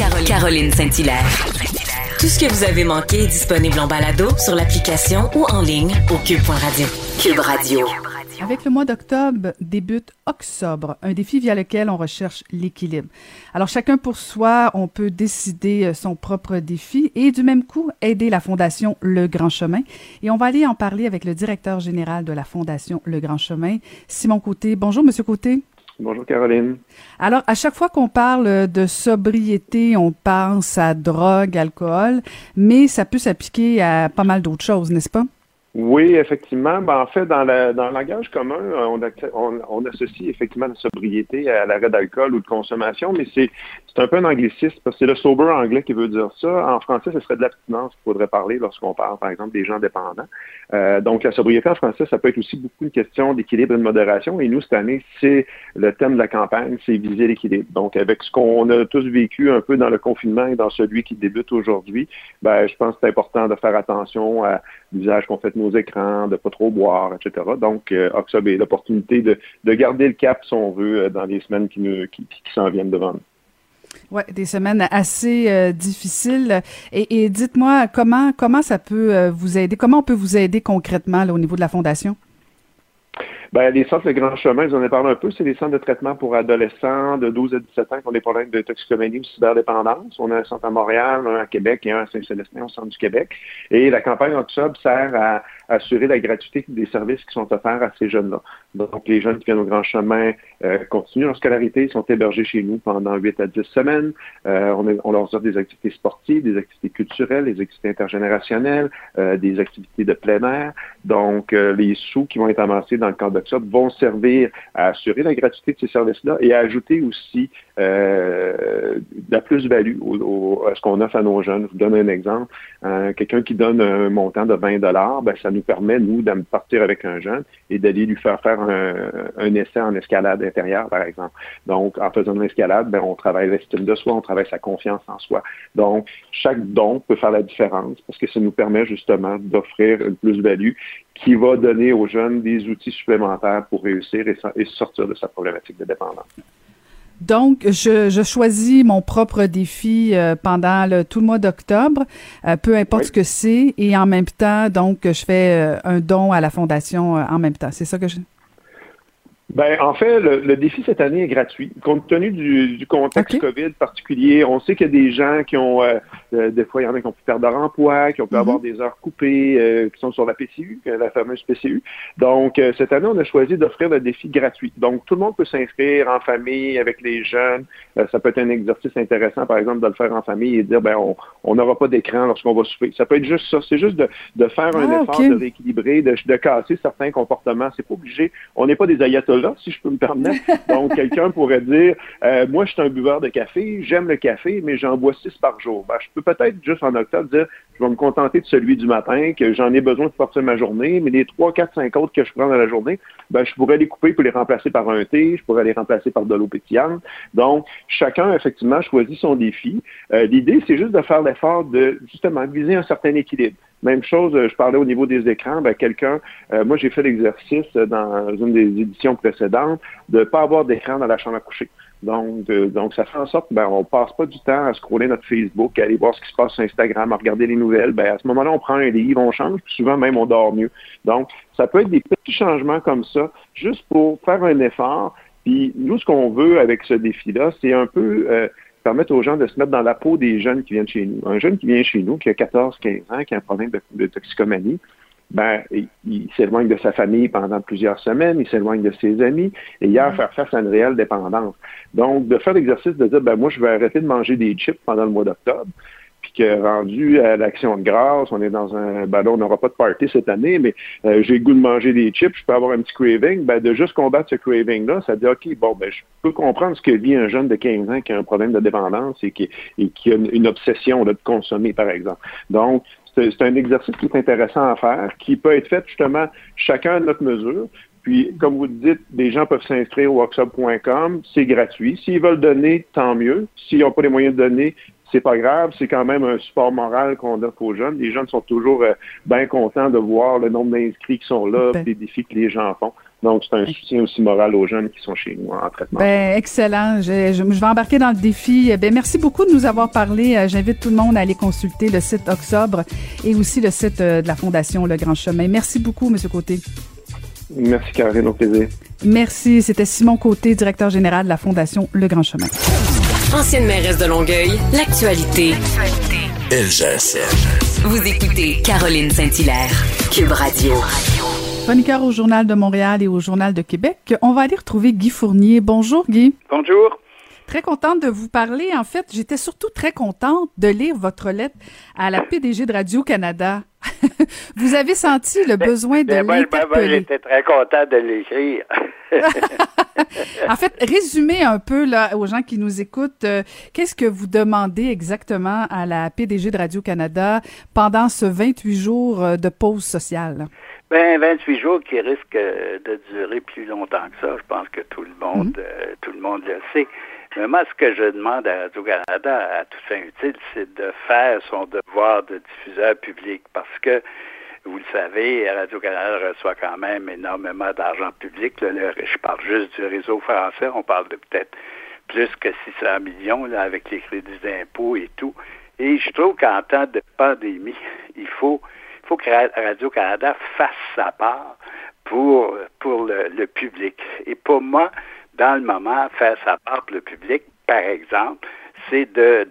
Caroline Saint-Hilaire. Tout ce que vous avez manqué est disponible en balado sur l'application ou en ligne au cube.radio. Cube Radio. Avec le mois d'octobre débute Octobre, un défi via lequel on recherche l'équilibre. Alors chacun pour soi, on peut décider euh, son propre défi et du même coup aider la Fondation Le Grand Chemin. Et on va aller en parler avec le directeur général de la Fondation Le Grand Chemin, Simon Côté. Bonjour, Monsieur Côté. Bonjour Caroline. Alors, à chaque fois qu'on parle de sobriété, on pense à drogue, alcool, mais ça peut s'appliquer à pas mal d'autres choses, n'est-ce pas? Oui, effectivement. Ben, en fait, dans, le langage commun, on, on, associe effectivement la sobriété à l'arrêt d'alcool ou de consommation, mais c'est un peu un anglicisme parce que c'est le sober anglais qui veut dire ça. En français, ce serait de l'abstinence qu'il faudrait parler lorsqu'on parle, par exemple, des gens dépendants. Euh, donc, la sobriété en français, ça peut être aussi beaucoup une question d'équilibre et de modération. Et nous, cette année, c'est le thème de la campagne, c'est viser l'équilibre. Donc, avec ce qu'on a tous vécu un peu dans le confinement et dans celui qui débute aujourd'hui, ben, je pense que c'est important de faire attention à l'usage qu'on fait de nos écrans, de pas trop boire, etc. Donc, euh, Oxob est l'opportunité de, de, garder le cap, si on veut, euh, dans les semaines qui, nous, qui, qui s'en viennent devant nous. Oui, des semaines assez euh, difficiles. Et, dites-moi, comment, comment ça peut euh, vous aider? Comment on peut vous aider concrètement au niveau de la Fondation? Ben, les centres de grand chemin, j'en ai parlé un peu, c'est les centres de traitement pour adolescents de 12 à 17 ans qui ont des problèmes de toxicomanie ou cyberdépendance. On a un centre à Montréal, un à Québec et un à Saint-Célestin au centre du Québec. Et la campagne Octobre sert à assurer la gratuité des services qui sont offerts à ces jeunes-là. Donc, les jeunes qui viennent au grand chemin euh, continuent leur scolarité, sont hébergés chez nous pendant 8 à 10 semaines. Euh, on, on, leur offre des activités sportives, des activités culturelles, des activités intergénérationnelles, euh, des activités de plein air. Donc, euh, les sous qui vont être amassés dans le cadre d'Octobre vont servir à assurer la gratuité de ces services-là et à ajouter aussi euh, la plus-value à ce qu'on offre à nos jeunes. Je vous donne un exemple. Quelqu'un qui donne un montant de 20 ben, ça nous permet, nous, de partir avec un jeune et d'aller lui faire faire un, essai en escalade intérieure, par exemple. Donc, en faisant une escalade, ben, on travaille l'estime de soi, on travaille sa confiance en soi. Donc, chaque don peut faire la différence parce que ça nous permet justement d'offrir une plus-value qui va donner aux jeunes des outils supplémentaires pour réussir et sortir de sa problématique de dépendance. Donc, je, je, choisis mon propre défi euh, pendant le, tout le mois d'octobre, euh, peu importe ce que c'est, et en même temps, donc, je fais euh, un don à la fondation en même temps. C'est ça que je... Ben, en fait, le, défi cette année est gratuit. Compte tenu du, du contexte COVID particulier, on sait qu'il y a des gens qui ont, euh, euh, des fois, il y en a qui ont pu perdre leur emploi, qui ont pu mhm. avoir des heures coupées, euh, qui sont sur la PCU, la fameuse PCU. Donc, cette année, on a choisi d'offrir le défi gratuit. Donc, tout le monde peut s'inscrire en famille, avec les jeunes. ça peut être un exercice intéressant, par exemple, de le faire en famille et dire, ben, on n'aura pas d'écran lorsqu'on va souper. Ça peut être juste ça. C'est juste de, de faire un ah, effort, de rééquilibrer, de, de casser certains comportements. C'est pas obligé. On n'est pas des ayatollahs si je peux me permettre. Donc, quelqu'un pourrait dire, euh, moi, je suis un buveur de café, j'aime le café, mais j'en bois six par jour. Ben, je peux peut-être juste en octobre dire, je vais me contenter de celui du matin, que j'en ai besoin pour partir ma journée, mais les trois, quatre, cinq autres que je prends dans la journée, ben, je pourrais les couper pour les remplacer par un thé, je pourrais les remplacer par de l'eau pétillante. Donc, chacun, effectivement, choisit son défi. Euh, l'idée, c'est juste de faire l'effort de, justement, viser un certain équilibre. Même chose, je parlais au niveau des écrans, ben, quelqu'un, euh, moi j'ai fait l'exercice dans une des éditions précédentes de ne pas avoir d'écran dans la chambre à coucher. Donc, donc ça fait en sorte ben, on passe pas du temps à scroller notre Facebook, à aller voir ce qui se passe sur Instagram, à regarder les nouvelles. Ben, à ce moment-là, on prend un livre, on change, puis souvent même on dort mieux. Donc, ça peut être des petits changements comme ça, juste pour faire un effort. Puis nous, ce qu'on veut avec ce défi-là, c'est un peu euh, permettre aux gens de se mettre dans la peau des jeunes qui viennent chez nous. Un jeune qui vient chez nous, qui a 14, 15 ans, qui a un problème de, toxicomanie, ben, il, s'éloigne de sa famille pendant plusieurs semaines, il s'éloigne de ses amis, et il a à faire face à une réelle dépendance. Donc, de faire l'exercice de dire, ben, moi, je vais arrêter de manger des chips pendant le mois d'octobre, puis que rendu à l'action de grâce, on est dans un ben on n'aura pas de party cette année, mais euh, j'ai le goût de manger des chips, je peux avoir un petit craving, ben de juste combattre ce craving-là, ça dit OK, bon, ben je peux comprendre ce que vit un jeune de 15 ans qui a un problème de dépendance et qui, et qui a une, obsession de consommer, par exemple. Donc, c'est un exercice qui est intéressant à faire, qui peut être fait justement chacun à notre mesure. Puis, comme vous le dites, des gens peuvent s'inscrire au workshop.com, c'est gratuit. S'ils veulent donner, tant mieux. S'ils n'ont pas les moyens de donner, c'est pas grave, c'est quand même un support moral qu'on offre aux jeunes. Les jeunes sont toujours euh, bien contents de voir le nombre d'inscrits qui sont là, ben. les défis que les gens font. Donc, c'est un soutien aussi moral aux jeunes qui sont chez nous en traitement. Ben, excellent. Je, je, vais embarquer dans le défi. Ben, merci beaucoup de nous avoir parlé. Euh, j'invite tout le monde à aller consulter le site Octobre et aussi le site euh, de la Fondation Le Grand Chemin. Merci beaucoup, M. Côté. Merci, Caroline. Au plaisir. Merci. C'était Simon Côté, directeur général de la Fondation Le Grand Chemin. Ancienne mairesse de Longueuil, l'actualité. LGSN. Vous écoutez Caroline Saint-Hilaire, Cube Radio. Chroniqueur au Journal de Montréal et au Journal de Québec, on va aller retrouver Guy Fournier. Bonjour Guy. Bonjour. Très contente de vous parler. En fait, j'étais surtout très contente de lire votre lettre à la PDG de Radio-Canada. vous avez senti le besoin de l'interpeller. J'étais très contente de l'écrire. en fait, résumez un peu là, aux gens qui nous écoutent, euh, qu'est-ce que vous demandez exactement à la PDG de Radio-Canada pendant ce 28 jours euh, de pause sociale? Ben, 28 jours qui risquent de durer plus longtemps que ça. Je pense que tout le monde, mhm. euh, tout le monde le sait. Mais moi, ce que je demande à Radio-Canada, à toute fin utile, c'est de faire son devoir de diffuseur public parce que, vous le savez, Radio-Canada reçoit quand même énormément d'argent public. je parle juste du réseau français. On parle de peut-être plus que 600 millions là, avec les crédits d'impôt et tout. Et je trouve qu'en temps de pandémie, il faut faut que Radio-Canada fasse sa part pour, pour le, public. Et pour moi, dans le moment, faire sa part pour le public, par exemple, c'est de,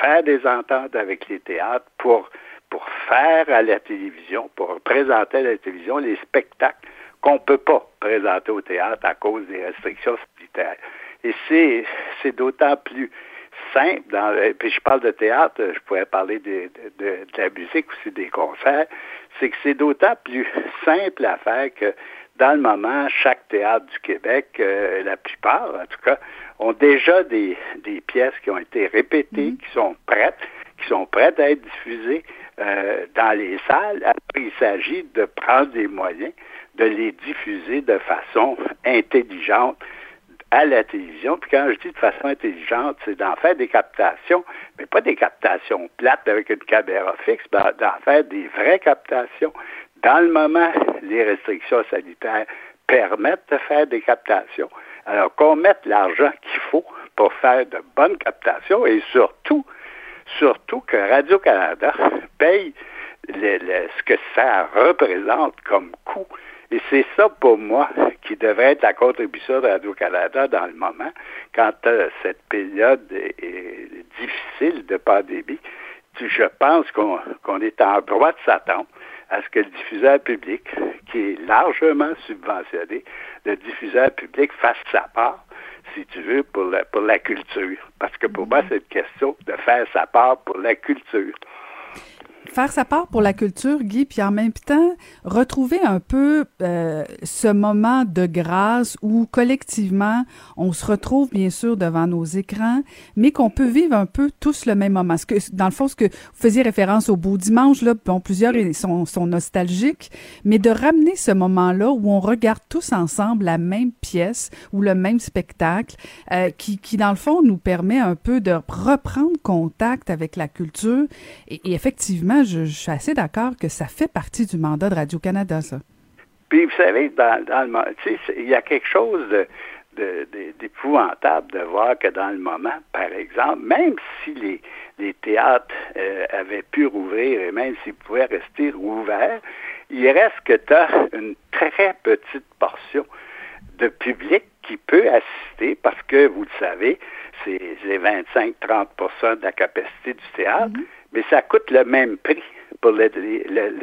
faire des ententes avec les théâtres pour, faire à la télévision, pour présenter à la télévision les spectacles qu'on ne peut pas présenter au théâtre à cause des restrictions sanitaires. Et c'est d'autant plus simple. Dans, puis je parle de théâtre, je pourrais parler de, la musique aussi, des concerts. C'est que c'est d'autant plus simple à faire que dans le moment, chaque théâtre du Québec, euh, la plupart en tout cas, ont déjà des, des pièces qui ont été répétées, mm-hmm. qui sont prêtes, qui sont prêtes à être diffusées euh, dans les salles. Après, il s'agit de prendre des moyens de les diffuser de façon intelligente à la télévision. Puis quand je dis de façon intelligente, c'est d'en faire des captations, mais pas des captations plates avec une caméra fixe, d'en faire des vraies captations. Dans le moment, les restrictions sanitaires permettent de faire des captations. Alors qu'on mette l'argent qu'il faut pour faire de bonnes captations et surtout, surtout que Radio-Canada paye ce que ça représente comme coût et c'est ça, pour moi, qui devrait être la contribution de Radio-Canada dans le moment, quand euh, cette période est, difficile de pandémie. Je pense qu'on est en droit de s'attendre à ce que le diffuseur public, qui est largement subventionné, le diffuseur public fasse sa part, si tu veux, pour la, pour la culture. Parce que pour moi, c'est une question de faire sa part pour la culture faire sa part pour la culture, Guy, puis en même temps, retrouver un peu euh, ce moment de grâce où collectivement, on se retrouve bien sûr devant nos écrans, mais qu'on peut vivre un peu tous le même moment. Ce que, dans le fond, ce que vous faisiez référence au beau dimanche, là, bon, plusieurs sont, sont nostalgiques, mais de ramener ce moment-là où on regarde tous ensemble la même pièce ou le même spectacle, euh, qui, qui, dans le fond, nous permet un peu de reprendre contact avec la culture. et, et effectivement, je, suis assez d'accord que ça fait partie du mandat de Radio-Canada, ça. Puis, vous savez, dans, dans le il y a quelque chose d'épouvantable de, voir que dans le moment, par exemple, même si les, les théâtres euh, avaient pu rouvrir et même s'ils pouvaient rester ouverts, il reste que tu as une très petite portion de public qui peut assister parce que, vous le savez, c'est 25-30% de la capacité du théâtre. Mm-hmm mais ça coûte le même prix pour le,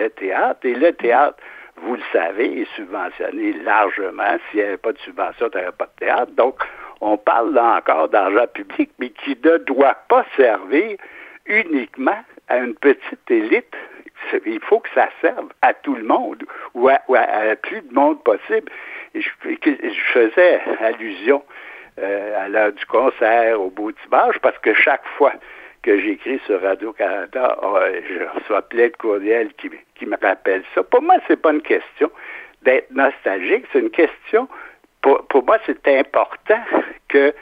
théâtre. Et le théâtre, vous le savez, est subventionné largement. S'il n'y avait pas de subvention, il n'y aurait pas de théâtre. Donc, on parle là encore d'argent public, mais qui ne doit pas servir uniquement à une petite élite. Il faut que ça serve à tout le monde ou à, à, plus de monde possible. Et je, faisais allusion euh, à l'heure du concert, au beau dimanche, parce que chaque fois que j'écris sur Radio-Canada, oh, je reçois plein de courriels qui, qui me rappellent ça. Pour moi, c'est pas une question d'être nostalgique, c'est une question, pour, pour moi, c'est important que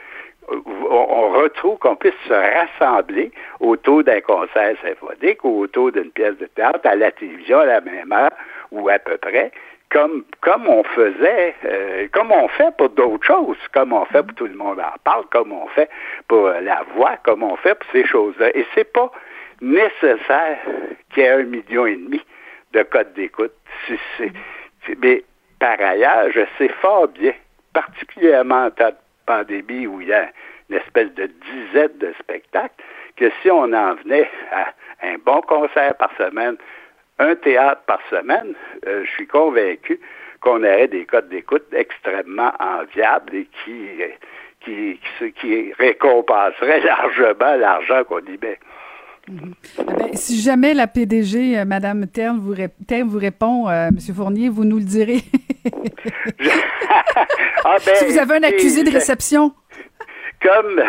on retrouve qu'on puisse se rassembler autour d'un concert symphonique ou autour d'une pièce de théâtre à la télévision à la même heure ou à peu près, comme, comme on faisait, euh, comme on fait pour d'autres choses, comme on fait pour tout le monde en parle, comme on fait pour la voix, comme on fait pour ces choses-là. Et c'est pas nécessaire qu'il y ait un million et demi de codes d'écoute. mais par ailleurs, je sais fort bien, particulièrement en temps de pandémie où il y a une espèce de dizaine de spectacles, que si on en venait à un bon concert par semaine, un théâtre par semaine, euh, je suis convaincu qu'on aurait des codes d'écoute extrêmement enviables et qui, qui, qui, qui récompenseraient largement l'argent qu'on y met. Mhm. Eh ben, si jamais la PDG, euh, Madame Terne, vous, vous répond, euh, Monsieur Fournier, vous nous le direz. ah ben, si vous avez un accusé de réception. Comme,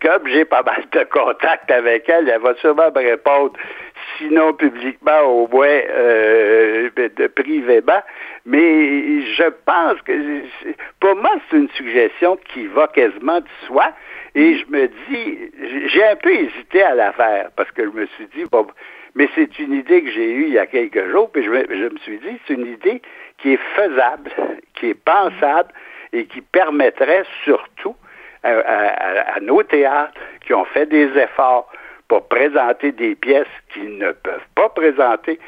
comme j'ai pas mal de contacts avec elle, elle va sûrement me répondre, sinon publiquement, au moins euh, privément. Mais je pense que, pour moi, c'est une suggestion qui va quasiment de soi. Et je me dis, j'ai un peu hésité à la faire parce que je me suis dit, bon, mais c'est une idée que j'ai eue il y a quelques jours, puis je me, je me suis dit, c'est une idée qui est faisable, qui est pensable et qui permettrait surtout à, nos théâtres qui ont fait des efforts pour présenter des pièces qu'ils ne peuvent pas présenter,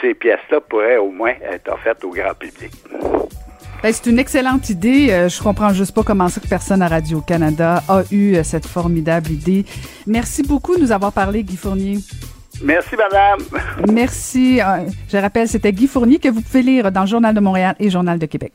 ces pièces-là pourraient au moins être offertes au grand public. Ben, c'est une excellente idée. Euh, je comprends juste pas comment ça que personne à Radio-Canada a eu euh, cette formidable idée. Merci beaucoup de nous avoir parlé, Guy Fournier. Merci, madame. Merci. Euh, je rappelle, c'était Guy Fournier que vous pouvez lire dans le Journal de Montréal et Journal de Québec.